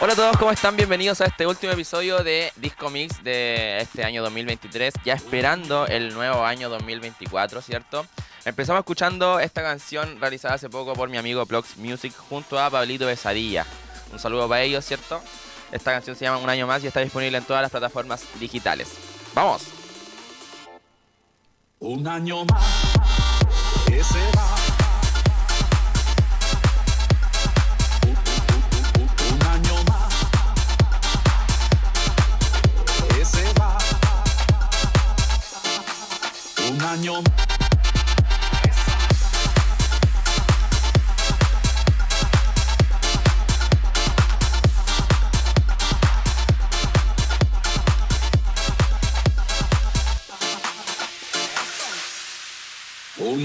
Hola a todos, ¿cómo están? Bienvenidos a este último episodio de Disco Mix de este año 2023, ya esperando el nuevo año 2024, ¿cierto? Empezamos escuchando esta canción realizada hace poco por mi amigo Blox Music junto a Pablito Besadilla. Un saludo para ellos, ¿cierto? Esta canción se llama Un año más y está disponible en todas las plataformas digitales. ¡Vamos! Un año más. Ese va. Un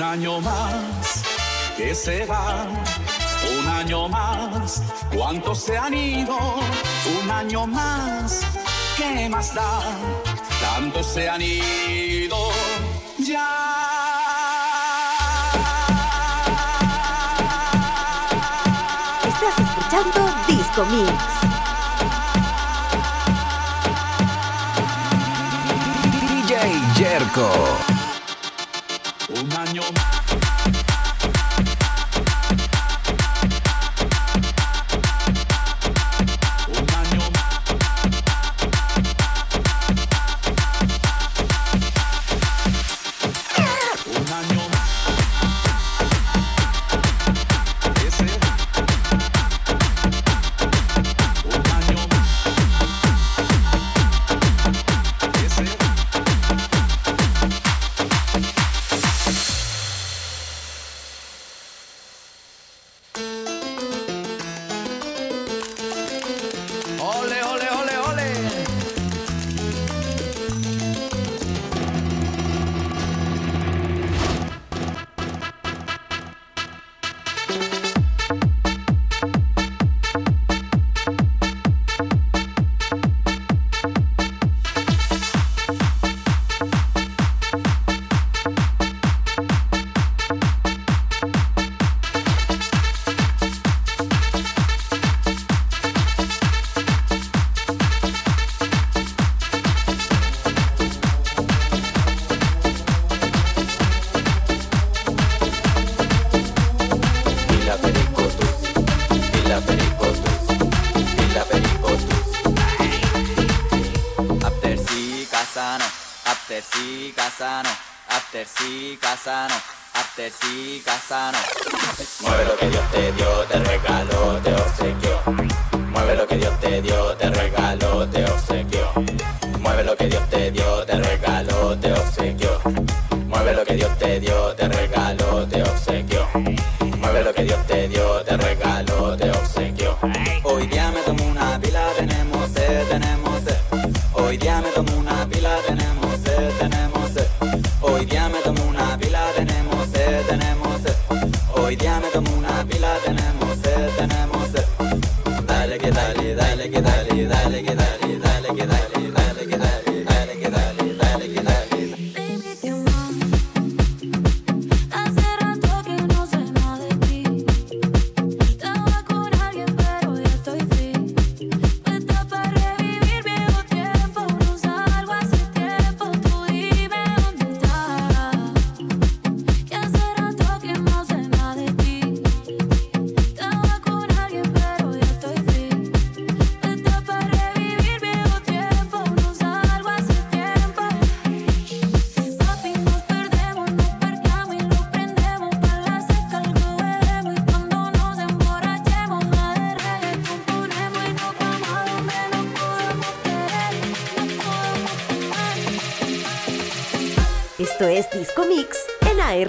año más que se va, un año más, cuántos se han ido, un año más, ¿qué más da? Tantos se han ido. Disco Mix. DJ Jerko. Un año.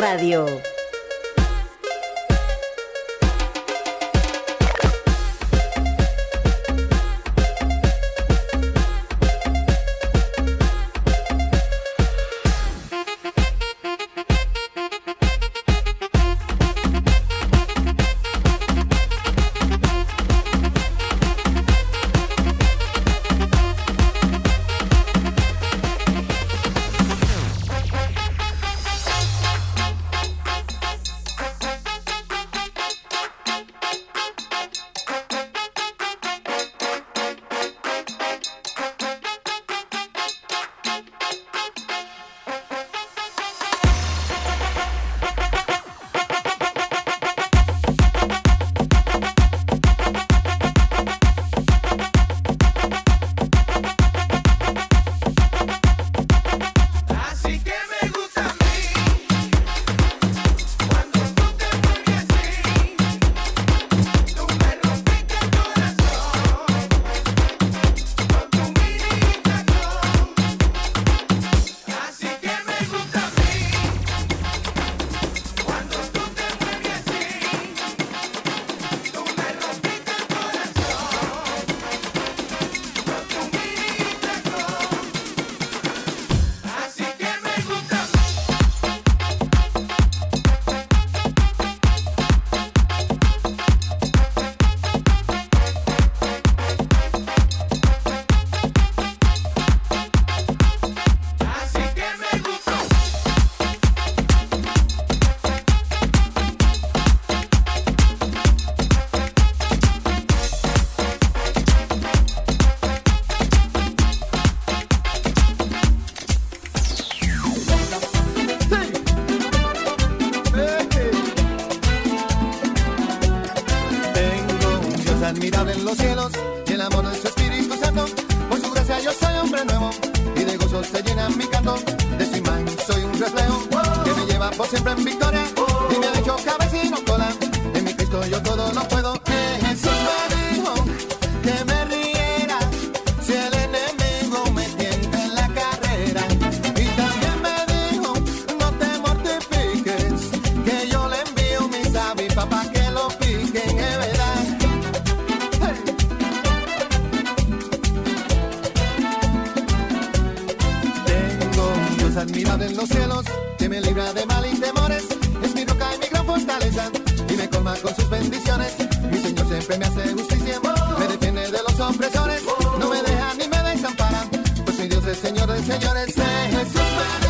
Radio. sus bendiciones. Mi Señor siempre me hace justicia, me defiende de los opresores, no me deja ni me desampara. Pues mi Dios es Señor de señores, es Jesús.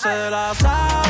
Se la saco.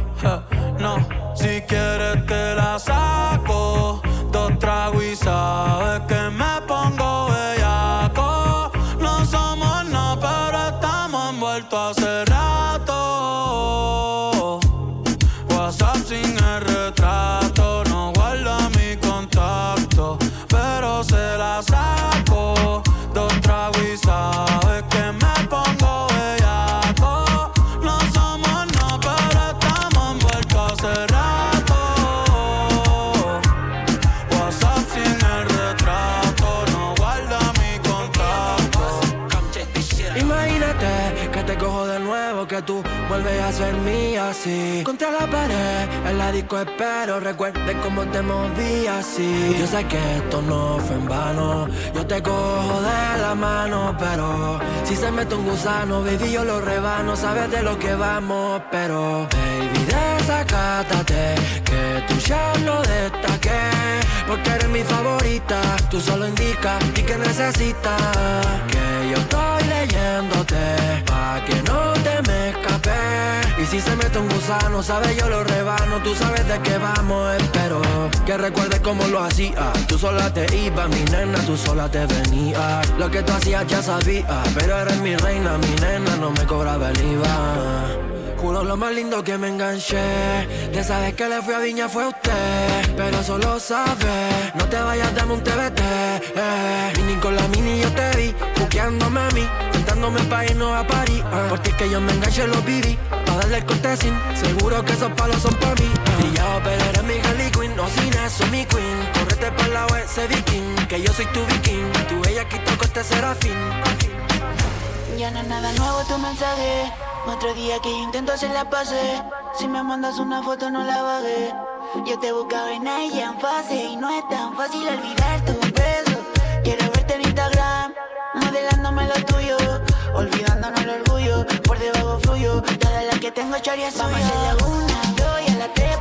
Vuelves a ser mía así. Contra la pared, en la disco espero, recuerde cómo te moví así. Yo sé que esto no fue en vano, yo te cojo de la mano, pero si se mete un gusano, baby, yo lo rebano, sabes de lo que vamos, pero baby, desacátate, que tú ya no destaqué, porque eres mi favorita, tú solo indicas y que necesitas, que yo estoy leyéndote, pa' que no te me escape, y si se mete un gusano, sabes, yo lo rebano, tú sabes de qué vamos, espero, que recuerdes cómo lo hacía, tú sola te ibas, mi nena, tú sola te venías, lo que tú hacías ya sabía, pero eres mi reina, mi nena, no me cobraba el IVA. Juro lo más lindo que me enganché. De esa vez que le fui a Viña fue usted. Pero solo sabe, no te vayas, dame un TBT. Eh. Mini con la mini yo te vi, buqueándome a mí, tentándome pa' irnos a París. eh. Porque es que yo me enganché, lo viví. Pa' darle el cortesín, seguro que esos palos son pa' mí. Y ya eres mi Harley Quinn, no sin eso, mi queen. Correte por la web, ese viking, que yo soy tu viking. Tu ella quito con este serafín. Es nada nuevo tu mensaje. Otro día que yo intento hacer la pase. Si me mandas una foto, no la baje. Yo te buscaba en ella en fase y no es tan fácil olvidar tu beso. Quiero verte en Instagram, modelándome lo tuyo. Olvidándonos el orgullo, por debajo fluyo. Todas las que tengo choria Vamos a la una, dos y a las tres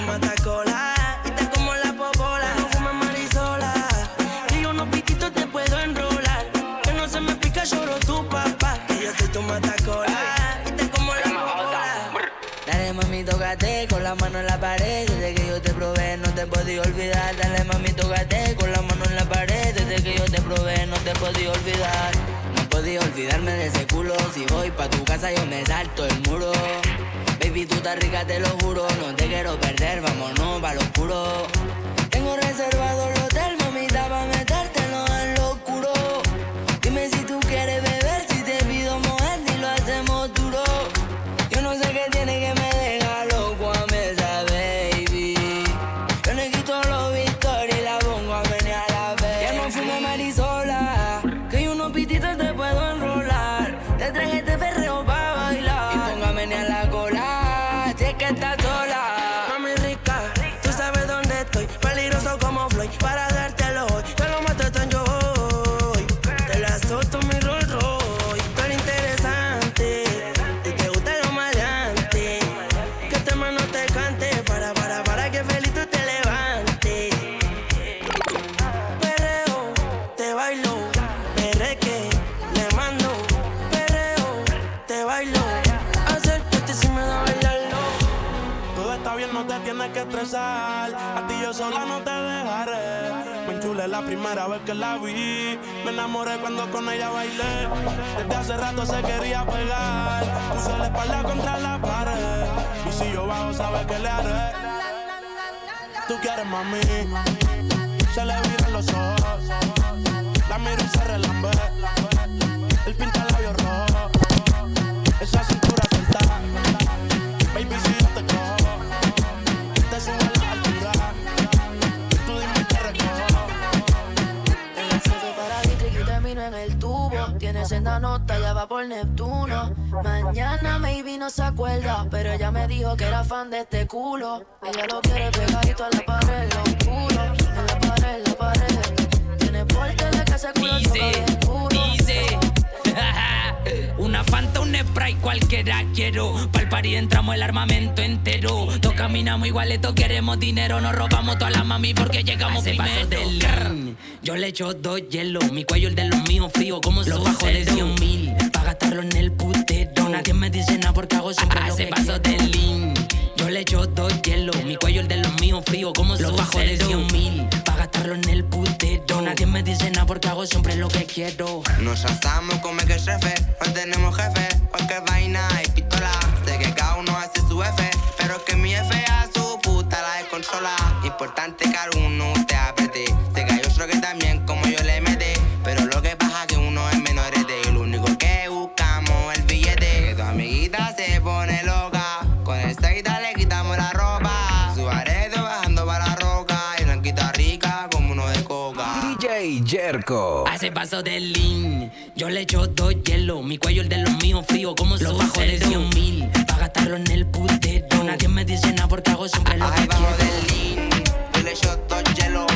Tu matacola. Y como la popola. No fumo marisola. Te puedo. Que no se me pica, lloro tu papá. Yo matacola. Y como la popola. Dale mami, tócate con la mano en la pared. Desde que yo te probé, no te podí olvidar. Dale mami, tócate con la mano en la pared. Desde que yo te probé, no te podí olvidar. No podí olvidarme de ese culo. Si voy pa' tu casa, yo me salto el muro. Baby, tú estás rica, te lo juro. No te quiero perder, vámonos pa' lo oscuro. Tengo reservado el hotel, mamita, pa' metértelo en lo oscuro. Dime si tú quieres beber, si te pido mojar y lo hacemos duro. Yo no sé qué tiene que me deja primera vez que la vi. Me enamoré cuando con ella bailé. Desde hace rato se quería pegar. Puse la espalda contra la pared. Y si yo bajo, sabes que le haré. Tú quieres mami. Se le viran los ojos. La miro y se relambe. El pinta labios senda nota, ya va por Neptuno. Mañana maybe no se acuerda, pero ella me dijo que era fan de este culo. Ella lo quiere pegadito a la pared, party entramos el armamento entero. Todos caminamos igualeto, queremos dinero. Nos robamos toda la mami porque llegamos Hace primero. paso del. Yo le echo dos hielos. Mi cuello el de los míos frío como Los bajo de 100 mil. Pa' gastarlo en el putero. Nadie me dice nada porque hago siempre lo Hace que paso quiero. del lean. Yo le echo dos hielos. Mi cuello el de los míos frío como Los bajo de 100 mil. Pa' gastarlo en el putero. Nadie me dice nada porque hago siempre lo que quiero. Nos asamos como que jefe, no tenemos jefe, cualquier vaina y pistola. Su F, pero que mi F a su puta la descontrola. Importante que alguno te apriete. Sé que hay otro que también como yo le mete, pero lo que pasa que uno es menor de y lo único que buscamos es el billete. Que tu amiguita se pone loca, con el seita le quitamos la ropa. Su aredo bajando para la roca y blanquita rica como uno de coca. DJ Jerko. Hace paso del lean. Yo le echo dos hielos. Mi cuello el de los míos frío como Los bajo de 100 mil. Gastarlo en el putero. Nadie me dice nada porque hago siempre lo que bajo quiero. del lean, yo le echo todo hielo,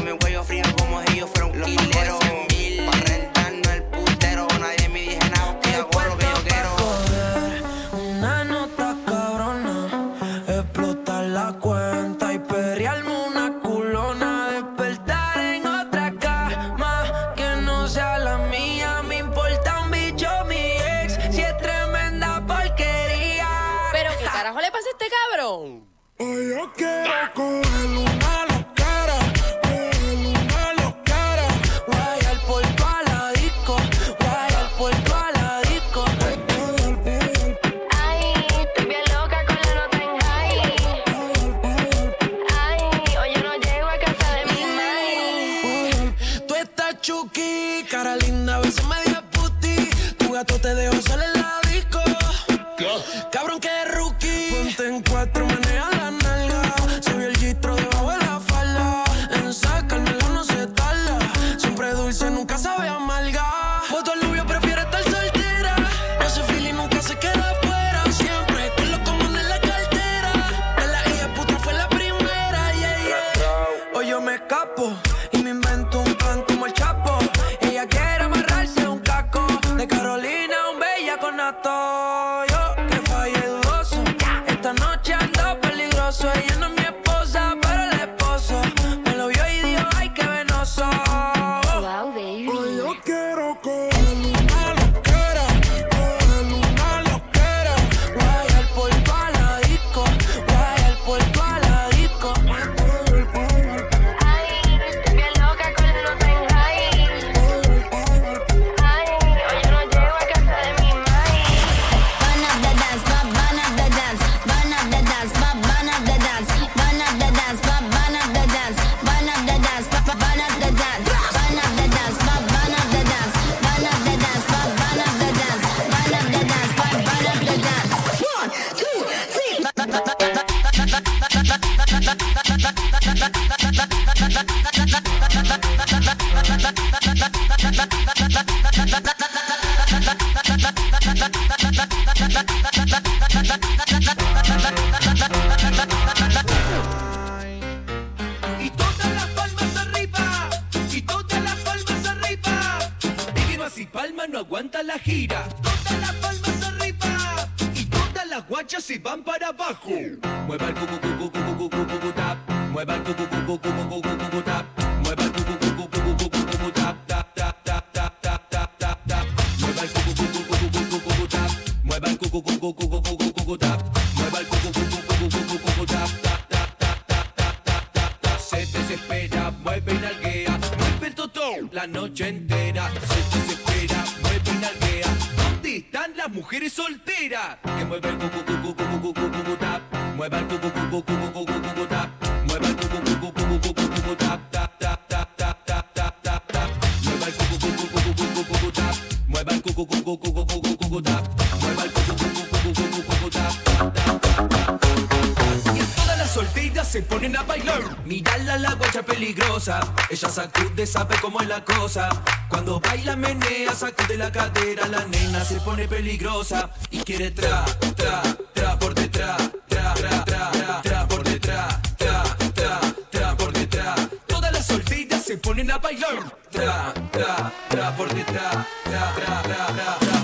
cómo es la cosa. Cuando baila, menea, sacude la cadera, la nena se pone peligrosa y quiere tra, tra, tra por detrás, tra, tra, tra, tra, tra por detrás, tra, tra, tra por detrás. Todas las solteras se ponen a bailar. Tra, tra, tra por detrás, tra, tra, tra, tra, tra.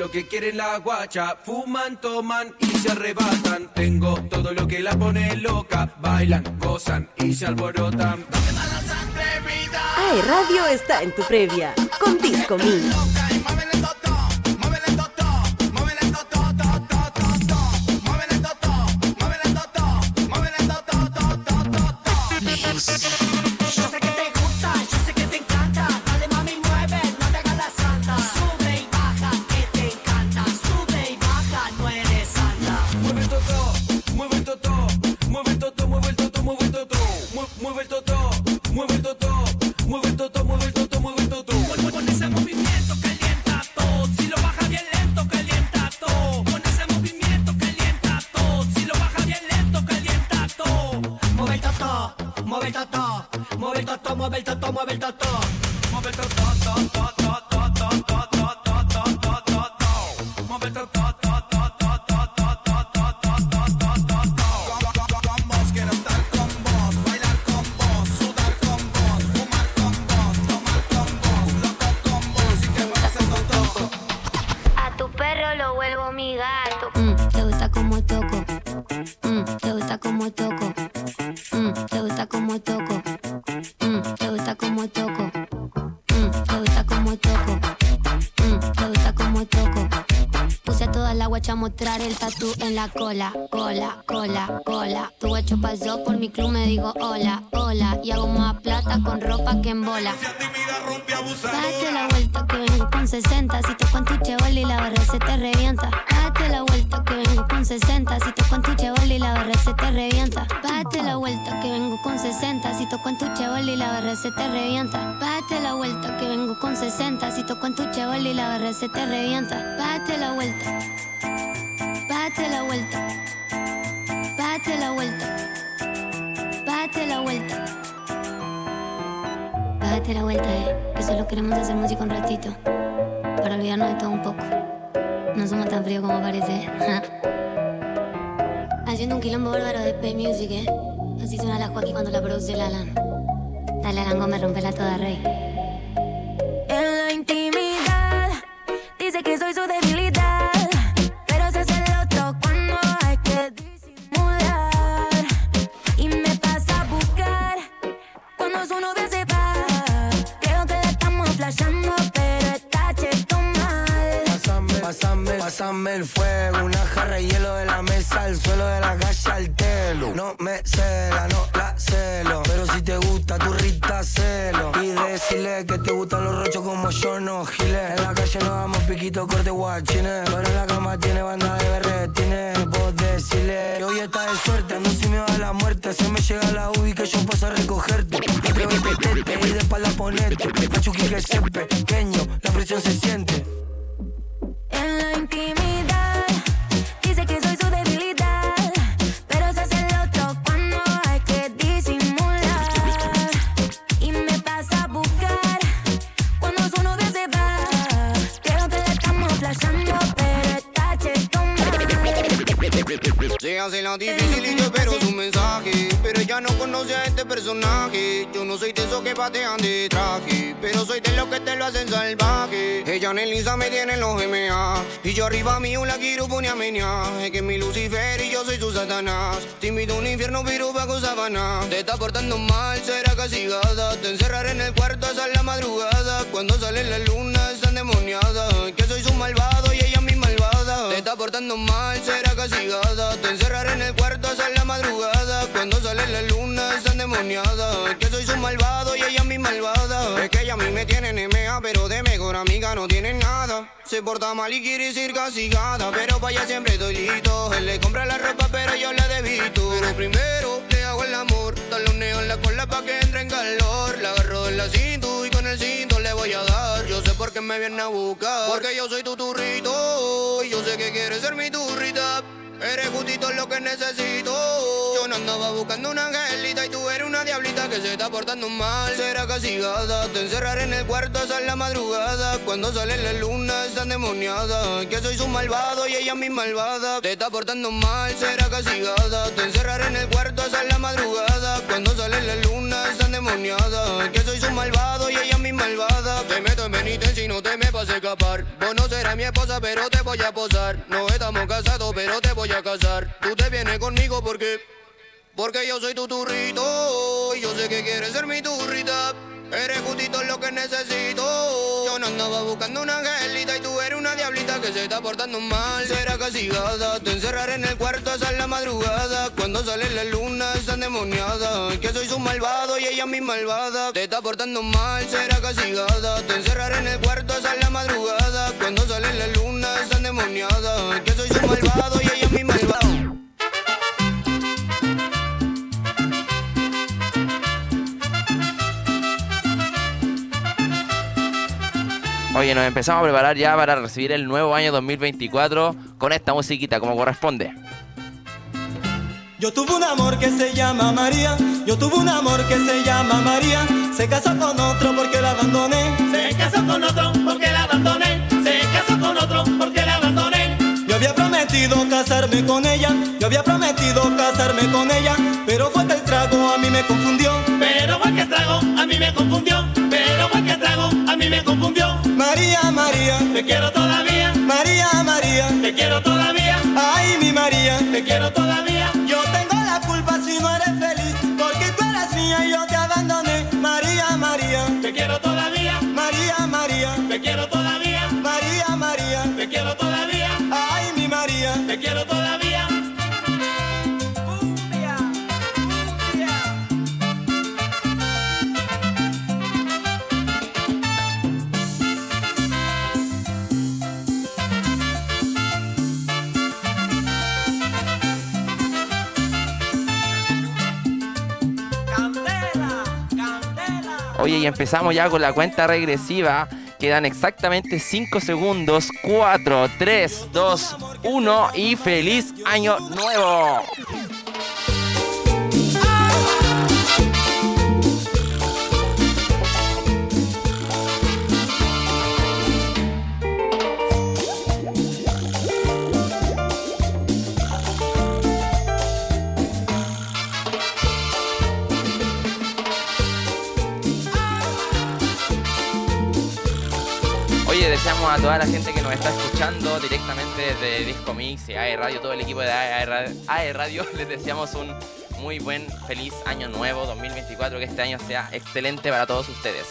lo que quiere la guacha. Fuman, toman y se arrebatan. Tengo todo lo que la pone loca. Bailan, gozan y se alborotan. ¡Ay, radio está en tu previa! Con Disco Mix. dejar el tatu en la cola, cola, cola, cola. Tu guacho pasó por mi club, me digo hola, hola. Y hago más plata con ropa que en bola. Date la vuelta que vengo con 60. Si toco en tu chebol y la barra se te revienta. Date la vuelta que vengo con 60. Si toco en tu chebol y la barra se te revienta. Date la vuelta que vengo con 60. Si toco en tu chebol y la barra se te revienta. Date la vuelta que vengo con 60. Si toco en tu chebol y la barra se te revienta. Date la vuelta. Pate la vuelta. Pate la vuelta. Pate la vuelta. Pate la vuelta, eh. Que solo queremos hacer música un ratito. Para olvidarnos de todo un poco. No somos tan fríos como parece. Eh. Haciendo un quilombo bárbaro de Pay Music, eh. Así suena la Joaquín cuando la produce el Alan. Dale, Alan me rompe la toda, rey. siempre. Y yo arriba mío la quiero poner a. Es que mi Lucifer y yo soy su Satanás. Te invito un infierno, pero bajo sabana. Te está portando mal, será castigada. Te encerraré en el cuarto hasta la madrugada. Cuando sale la luna, está endemoniada. Que soy su malvado y ella mi malvada. Te está portando mal, será castigada. Te encerraré en el cuarto hasta la madrugada. Cuando sale la luna, está endemoniada. Que soy su malvado y ella mi malvada. Es que ella a mí me tiene NMA, pero de mejor amiga no tiene nada. Se porta mal y quiere ser castigada, pero para ella siempre estoy listo. Él le compra la ropa, pero yo la debito. Pero primero le hago el amor, taloneo en la cola pa' que entre en calor. La agarro en la cinto y con el cinto le voy a dar. Yo sé por qué me viene a buscar, porque yo soy tu turrito. Y yo sé que quieres ser mi turrita. Eres justito lo que necesito. Andaba buscando una angelita y tú eres una diablita que se está portando mal. Será castigada, te encerraré en el cuarto hasta la madrugada. Cuando sale la luna está endemoniada. Que soy su malvado y ella mi malvada. Te está portando mal, será castigada. Te encerraré en el cuarto hasta la madrugada. Cuando sale la luna está endemoniada. Que soy su malvado y ella mi malvada. Te meto en penitencia y no te me vas a escapar. Vos no serás mi esposa, pero te voy a posar. No estamos casados, pero te voy a casar. Tú te vienes conmigo porque. Porque yo soy tu turrito. Y yo sé que quieres ser mi turrita. Eres justito lo que necesito. Yo no andaba buscando una angelita y tú eres una diablita que se está portando mal. Será castigada, te encerraré en el cuarto hasta la madrugada. Cuando sale la luna está endemoniada. Que soy su malvado y ella mi malvada. Te está portando mal, será castigada. Te encerraré en el cuarto hasta la madrugada. Cuando sale la luna está endemoniada. Que soy su malvado y ella mi Oye, nos empezamos a preparar ya para recibir el nuevo año 2024 con esta musiquita como corresponde. Yo tuve un amor que se llama María, yo tuve un amor que se llama María, se casó con otro porque la abandoné. Se casó con otro porque la abandoné. Se casó con otro porque la abandoné. Yo había prometido casarme con ella, yo había prometido casarme con ella, pero fue que el trago a mí me confundió. Pero fue que trago, a mí me confundió. Mí me confundió. María, María, Te quiero todavía. María, María, Te quiero todavía. ay mi María, Te quiero todavía. yo tengo la culpa si no eres feliz, porque tú eras mía y yo te abandoné. María, María, Te quiero todavía. María, María, Oye, y empezamos ya con la cuenta regresiva. Quedan exactamente 5 segundos. 4, 3, 2, 1 y feliz año nuevo. Deseamos a toda la gente que nos está escuchando directamente desde Disco Mix y AE Radio, todo el equipo de AE AE Radio, les deseamos un muy buen, feliz año nuevo 2024, que este año sea excelente para todos ustedes.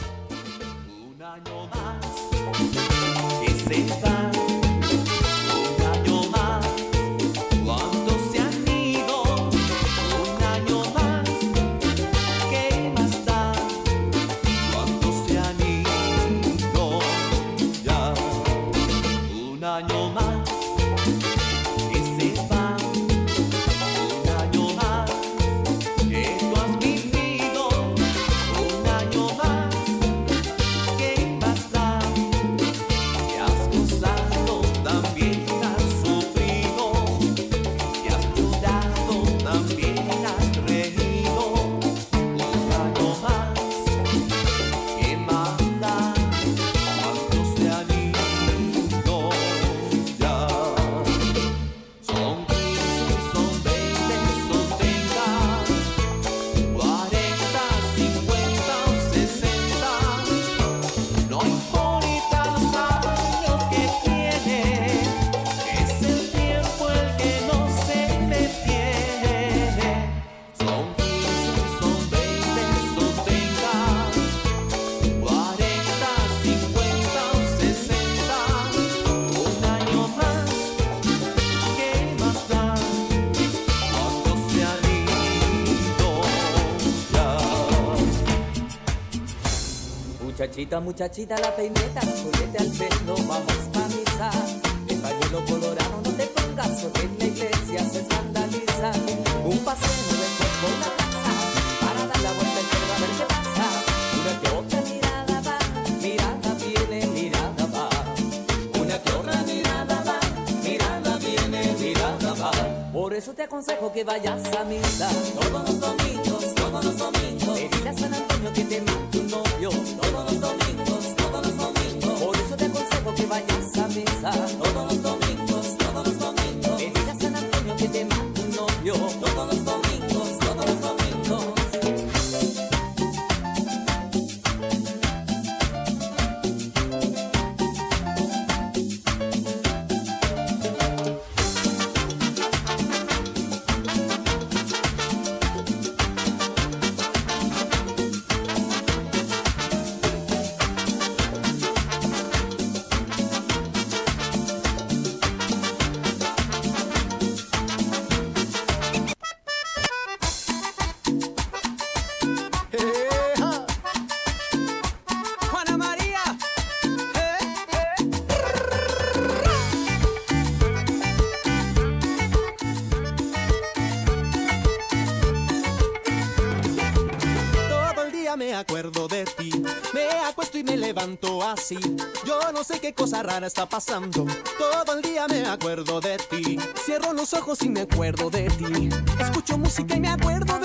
Muchachita, muchachita, la peineta, solete al pelo, vamos pa' misa. El pañuelo colorado, no te pongas, porque en la iglesia se escandaliza. Un paseo después por la casa, para dar la vuelta entera a ver qué pasa. Una que otra mirada va, mirada viene, mirada va. Una que otra mirada va, mirada viene, mirada va. Por eso te aconsejo que vayas a misa. Todos los domingos, todos los domingos. Te niño que te mata un novio. Todos los domingos, todos los domingos. Por eso te aconsejo que vayas a misa. qué cosa rara está pasando. Todo el día me acuerdo de ti. Cierro los ojos y me acuerdo de ti. Escucho música y me acuerdo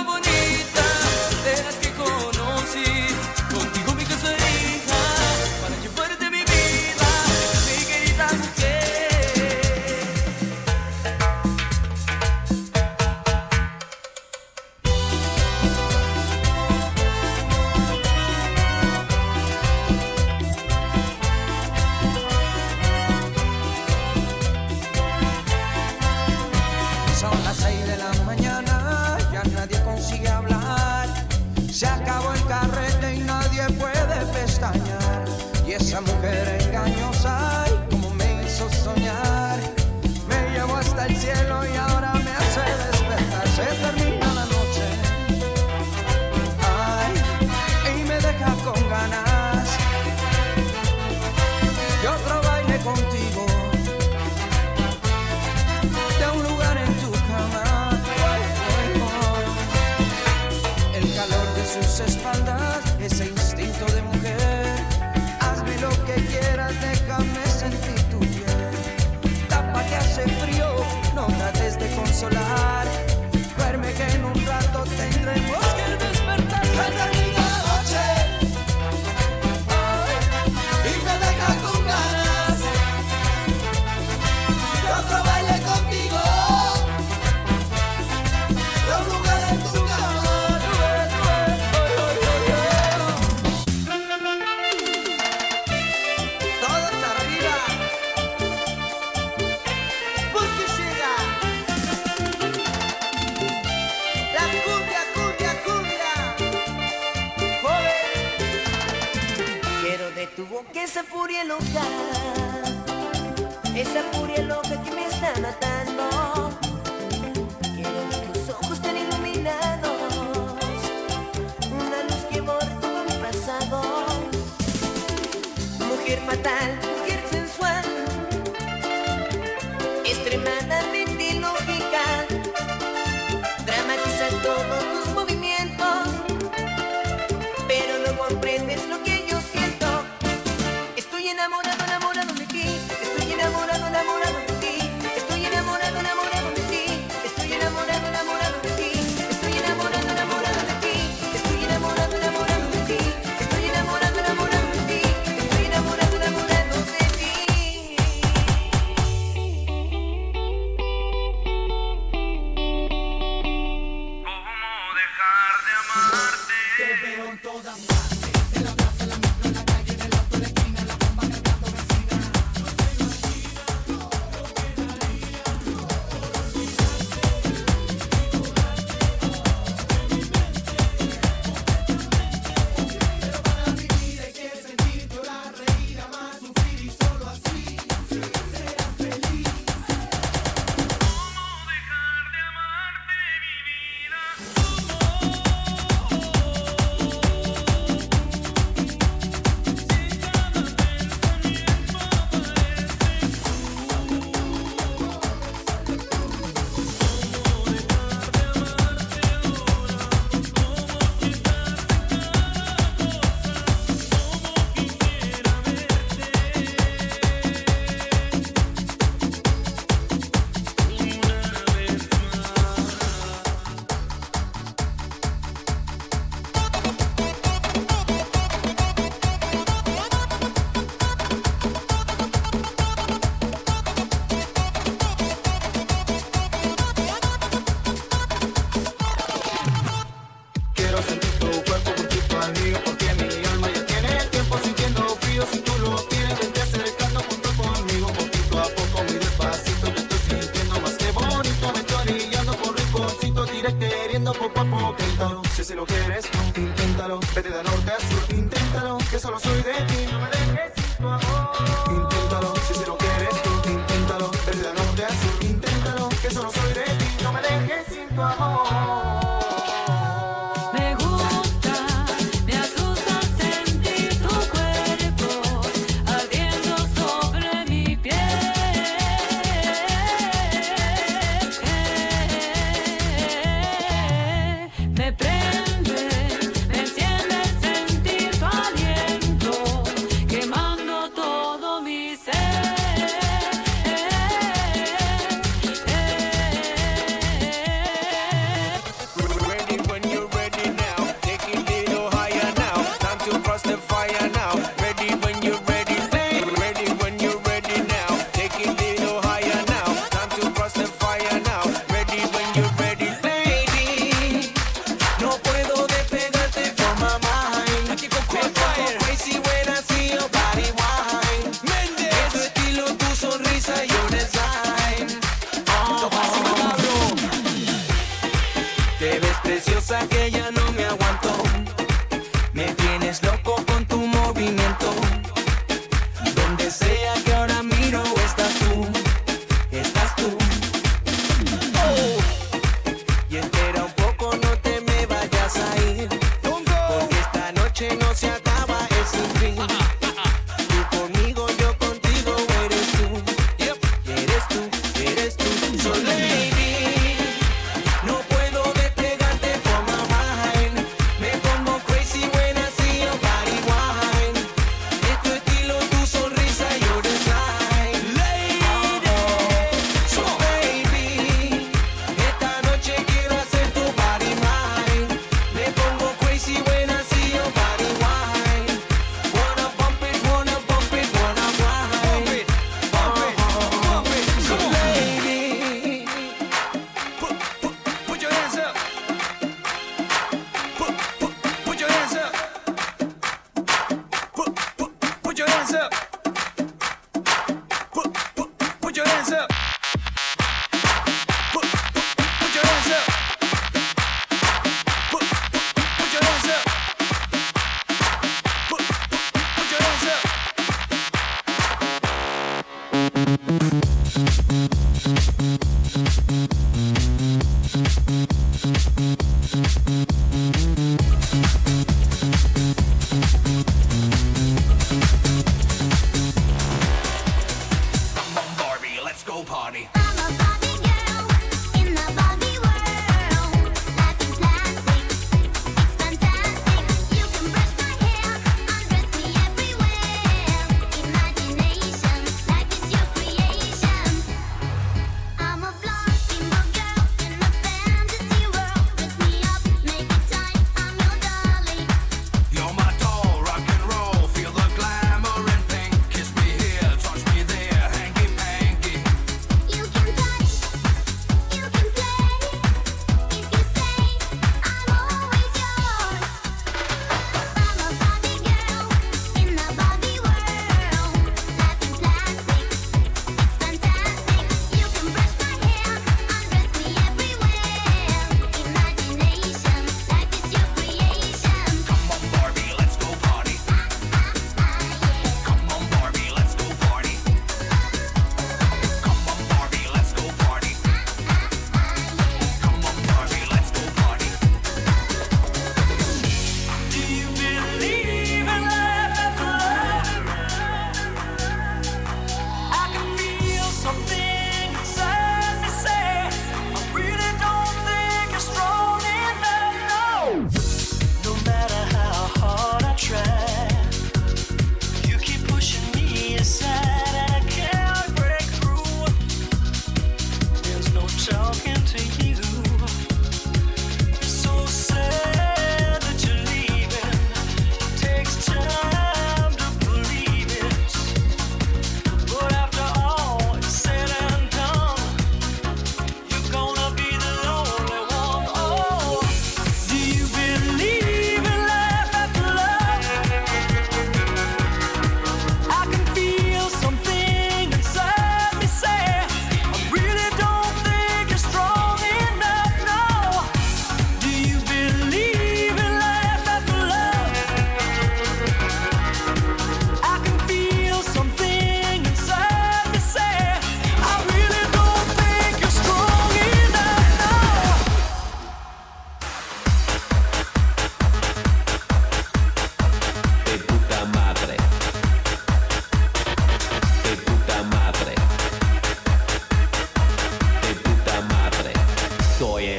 eres la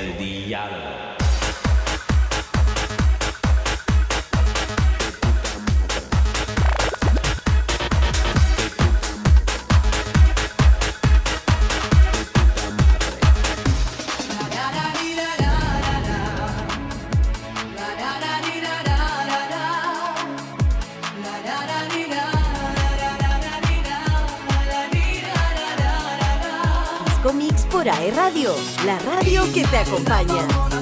the other La radio que te acompaña.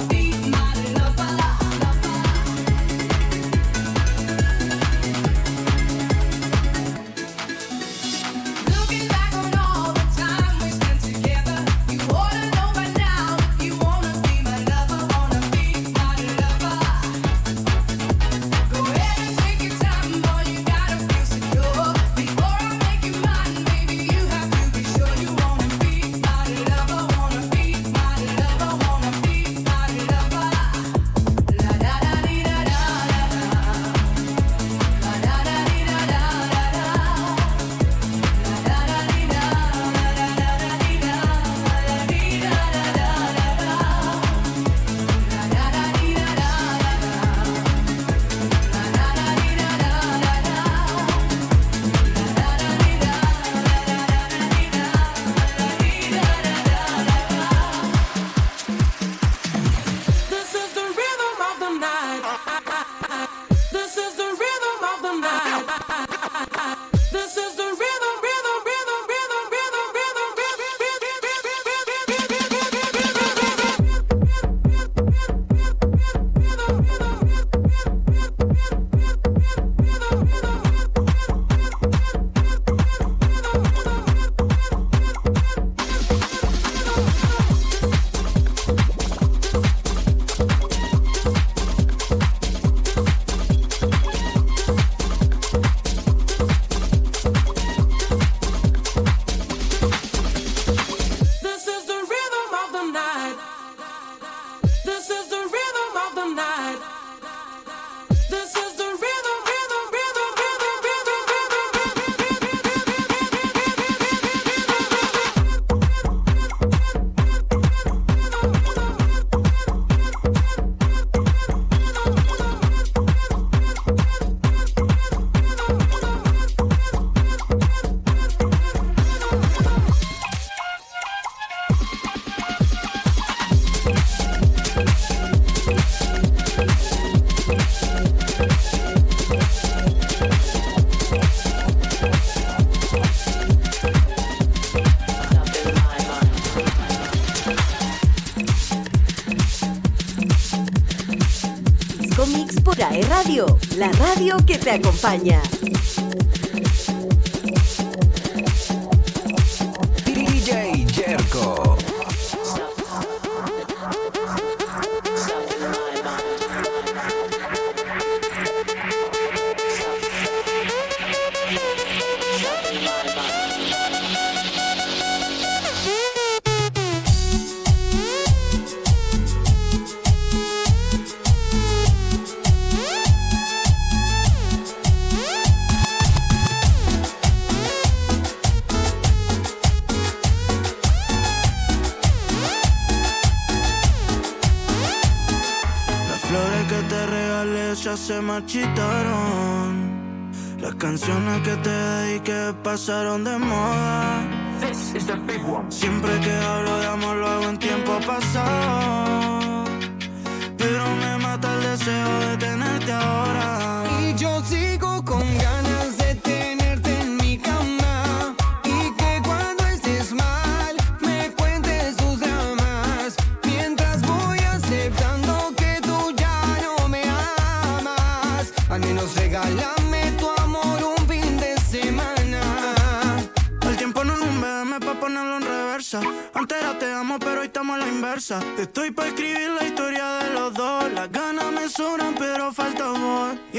España.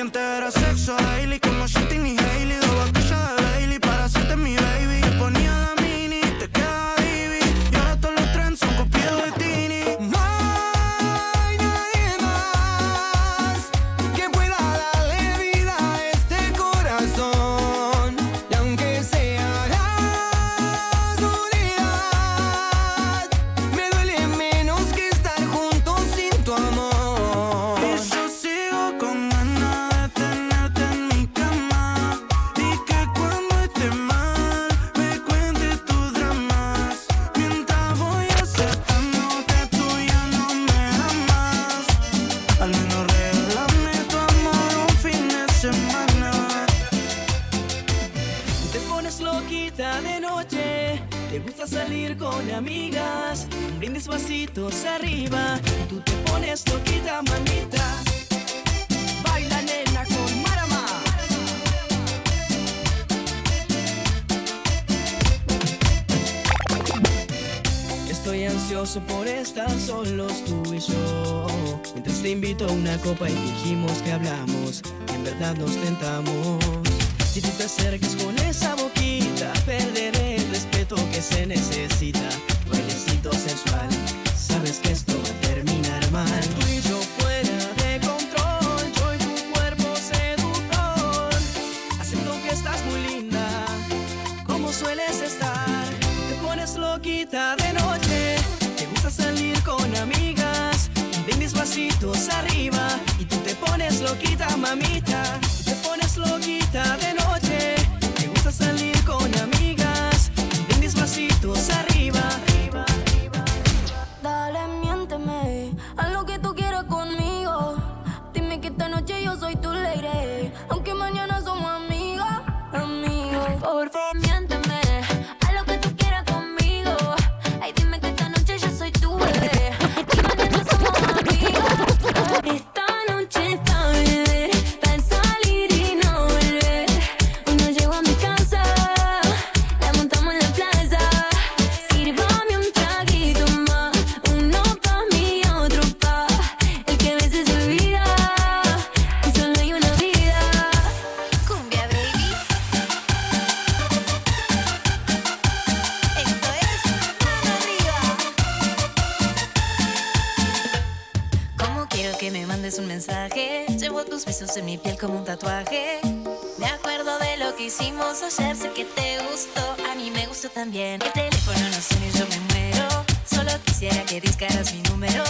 Y entera sexo Dijimos que hablamos, y en verdad nos tentamos. Si tú te acercas con esa boquita, perderé el respeto que se necesita. un mensaje. Llevo tus besos en mi piel como un tatuaje. Me acuerdo de lo que hicimos ayer, sé que te gustó, a mí me gustó también. El teléfono no suena y yo me muero. Solo quisiera que discaras mi número.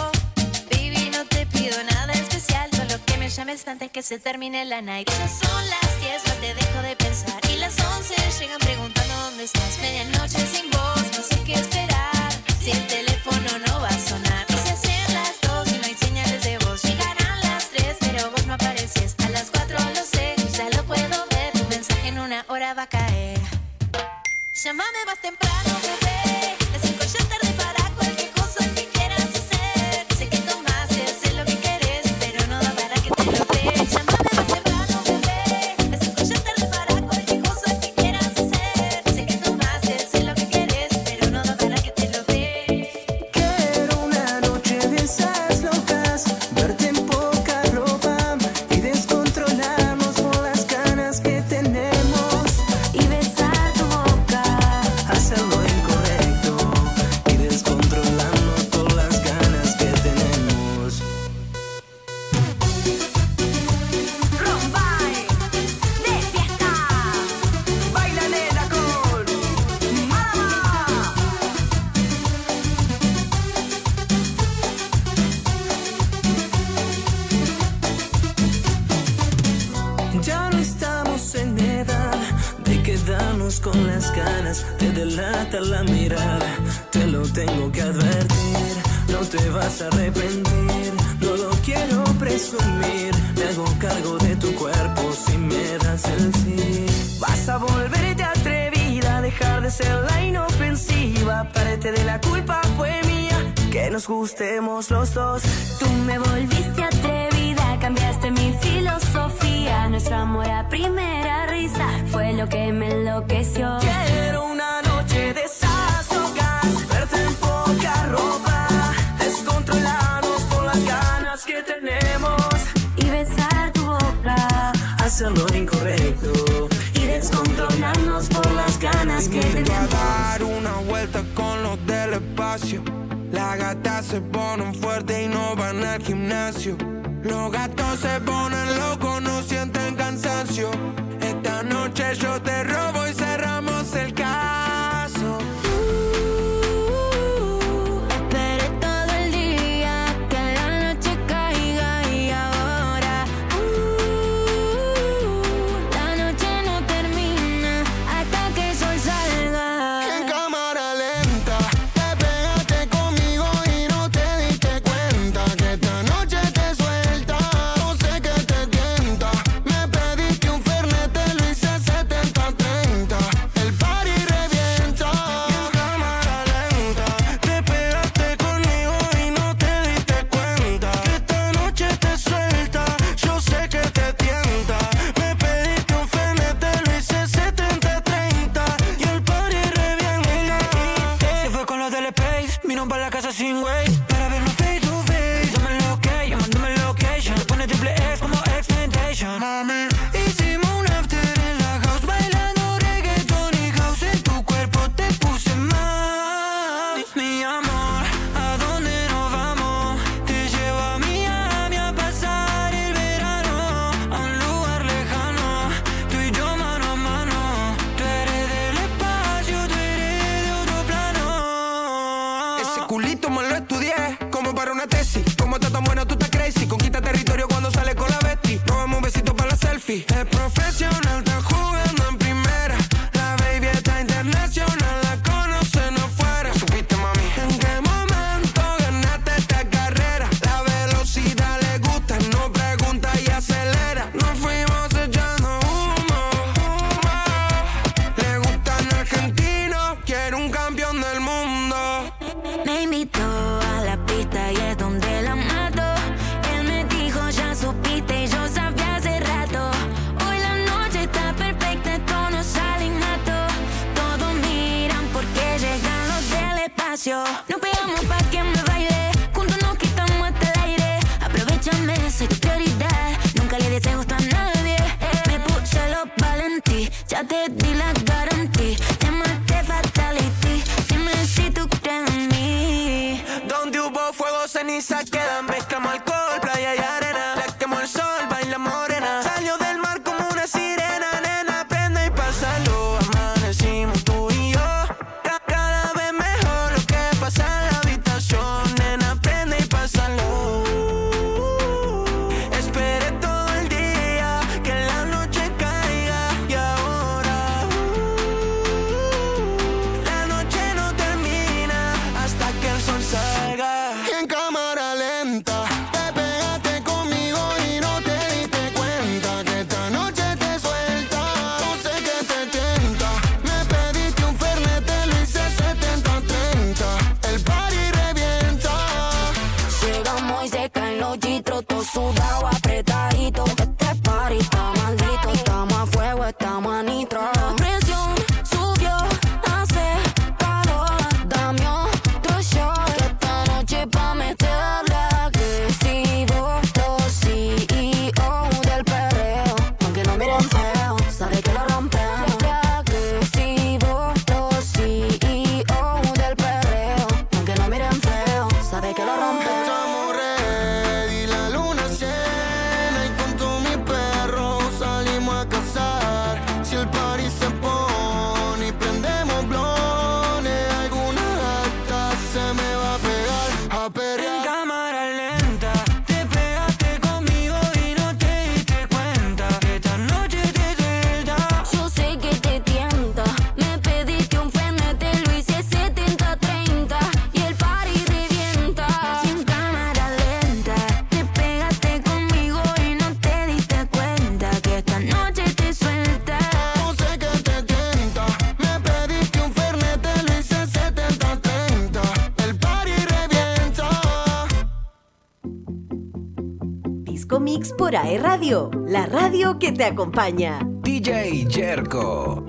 Baby, no te pido nada especial, solo que me llames antes que se termine la night. Ya son las 10, no te dejo de pensar. Y las 11 llegan preguntando dónde estás. Medianoche sin voz, no sé qué esperar. Si el teléfono no va a sonar. Llámame más temprano, bebé. Las gatas se ponen fuerte y no van al gimnasio. Los gatos se ponen locos, no sienten cansancio. Esta noche yo te robo y cerramos el carro. Ahora radio, la radio que te acompaña. DJ Jerko.